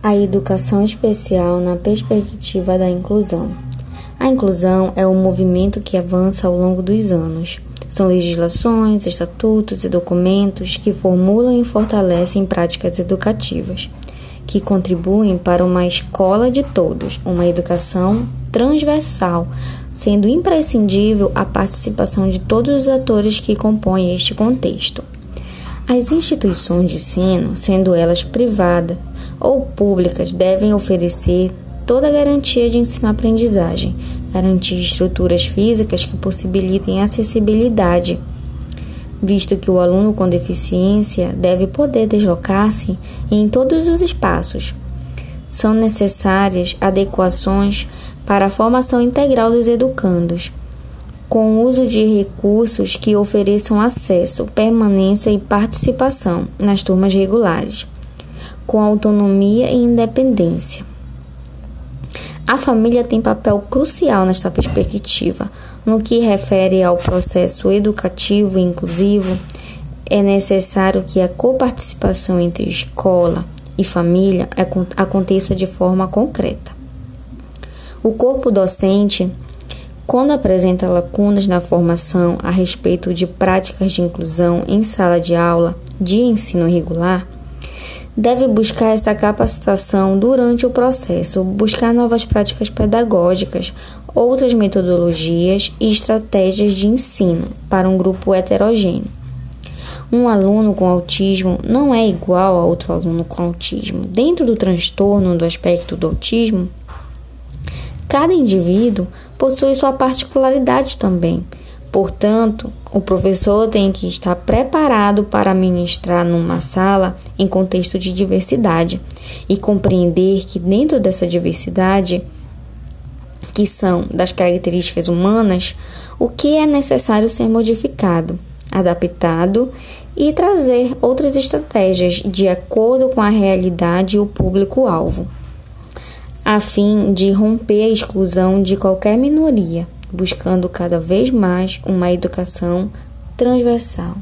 A educação especial na perspectiva da inclusão. A inclusão é um movimento que avança ao longo dos anos. São legislações, estatutos e documentos que formulam e fortalecem práticas educativas, que contribuem para uma escola de todos, uma educação transversal, sendo imprescindível a participação de todos os atores que compõem este contexto. As instituições de ensino, sendo elas privadas ou públicas, devem oferecer toda a garantia de ensino-aprendizagem, garantir estruturas físicas que possibilitem acessibilidade, visto que o aluno com deficiência deve poder deslocar-se em todos os espaços. São necessárias adequações para a formação integral dos educandos com o uso de recursos que ofereçam acesso, permanência e participação nas turmas regulares, com autonomia e independência. A família tem papel crucial nesta perspectiva. No que refere ao processo educativo e inclusivo, é necessário que a coparticipação entre escola e família aconteça de forma concreta. O corpo docente quando apresenta lacunas na formação a respeito de práticas de inclusão em sala de aula de ensino regular, deve buscar essa capacitação durante o processo, buscar novas práticas pedagógicas, outras metodologias e estratégias de ensino para um grupo heterogêneo. Um aluno com autismo não é igual a outro aluno com autismo. Dentro do transtorno do aspecto do autismo, cada indivíduo possui sua particularidade também. Portanto, o professor tem que estar preparado para ministrar numa sala em contexto de diversidade e compreender que dentro dessa diversidade, que são das características humanas, o que é necessário ser modificado, adaptado e trazer outras estratégias de acordo com a realidade e o público-alvo a fim de romper a exclusão de qualquer minoria, buscando cada vez mais uma educação transversal.